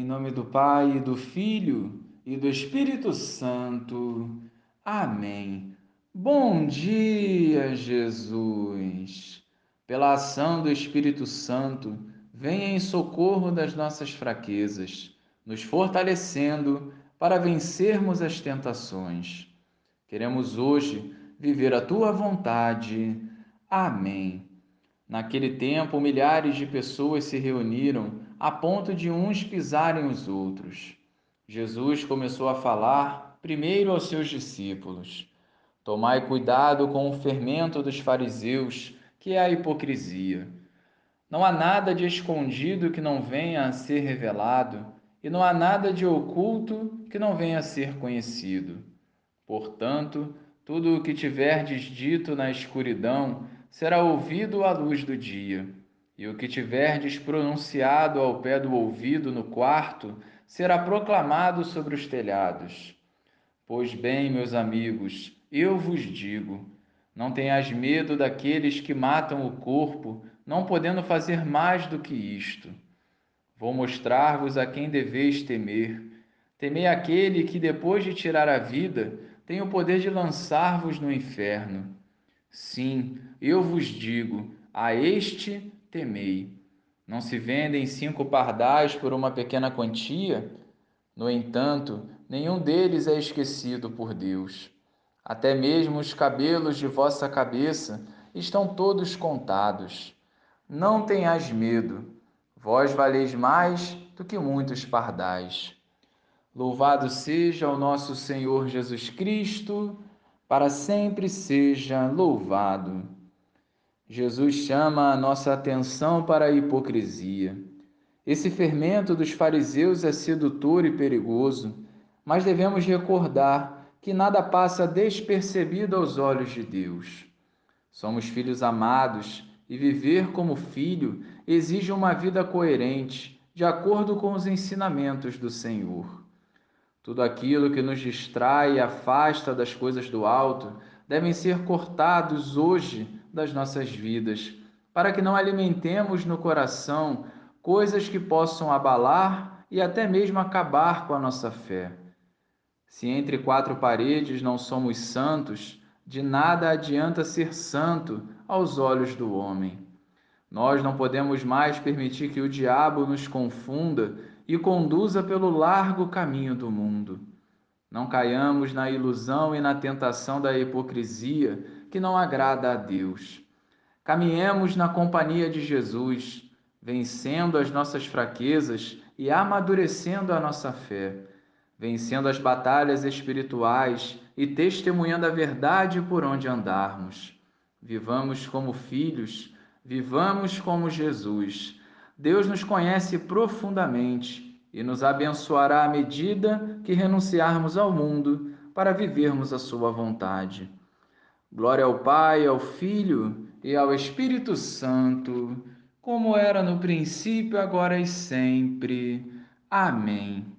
Em nome do Pai, e do Filho e do Espírito Santo. Amém. Bom dia, Jesus. Pela ação do Espírito Santo, venha em socorro das nossas fraquezas, nos fortalecendo para vencermos as tentações. Queremos hoje viver a tua vontade. Amém. Naquele tempo, milhares de pessoas se reuniram a ponto de uns pisarem os outros. Jesus começou a falar primeiro aos seus discípulos: Tomai cuidado com o fermento dos fariseus, que é a hipocrisia. Não há nada de escondido que não venha a ser revelado, e não há nada de oculto que não venha a ser conhecido. Portanto, tudo o que tiverdes dito na escuridão será ouvido à luz do dia, e o que tiverdes pronunciado ao pé do ouvido no quarto será proclamado sobre os telhados. Pois bem, meus amigos, eu vos digo: não tenhas medo daqueles que matam o corpo, não podendo fazer mais do que isto. Vou mostrar-vos a quem deveis temer. Temei aquele que, depois de tirar a vida, tem o poder de lançar-vos no inferno. Sim, eu vos digo: a este temei. Não se vendem cinco pardais por uma pequena quantia? No entanto, nenhum deles é esquecido por Deus. Até mesmo os cabelos de vossa cabeça estão todos contados. Não tenhais medo, vós valeis mais do que muitos pardais. Louvado seja o nosso Senhor Jesus Cristo para sempre seja louvado. Jesus chama a nossa atenção para a hipocrisia. Esse fermento dos fariseus é sedutor e perigoso, mas devemos recordar que nada passa despercebido aos olhos de Deus. Somos filhos amados e viver como filho exige uma vida coerente, de acordo com os ensinamentos do Senhor. Tudo aquilo que nos distrai e afasta das coisas do alto devem ser cortados hoje das nossas vidas, para que não alimentemos no coração coisas que possam abalar e até mesmo acabar com a nossa fé. Se entre quatro paredes não somos santos, de nada adianta ser santo aos olhos do homem. Nós não podemos mais permitir que o diabo nos confunda e conduza pelo largo caminho do mundo. Não caiamos na ilusão e na tentação da hipocrisia que não agrada a Deus. Caminhemos na companhia de Jesus, vencendo as nossas fraquezas e amadurecendo a nossa fé, vencendo as batalhas espirituais e testemunhando a verdade por onde andarmos. Vivamos como filhos, vivamos como Jesus Deus nos conhece profundamente e nos abençoará à medida que renunciarmos ao mundo para vivermos a Sua vontade. Glória ao Pai, ao Filho e ao Espírito Santo, como era no princípio, agora e sempre. Amém.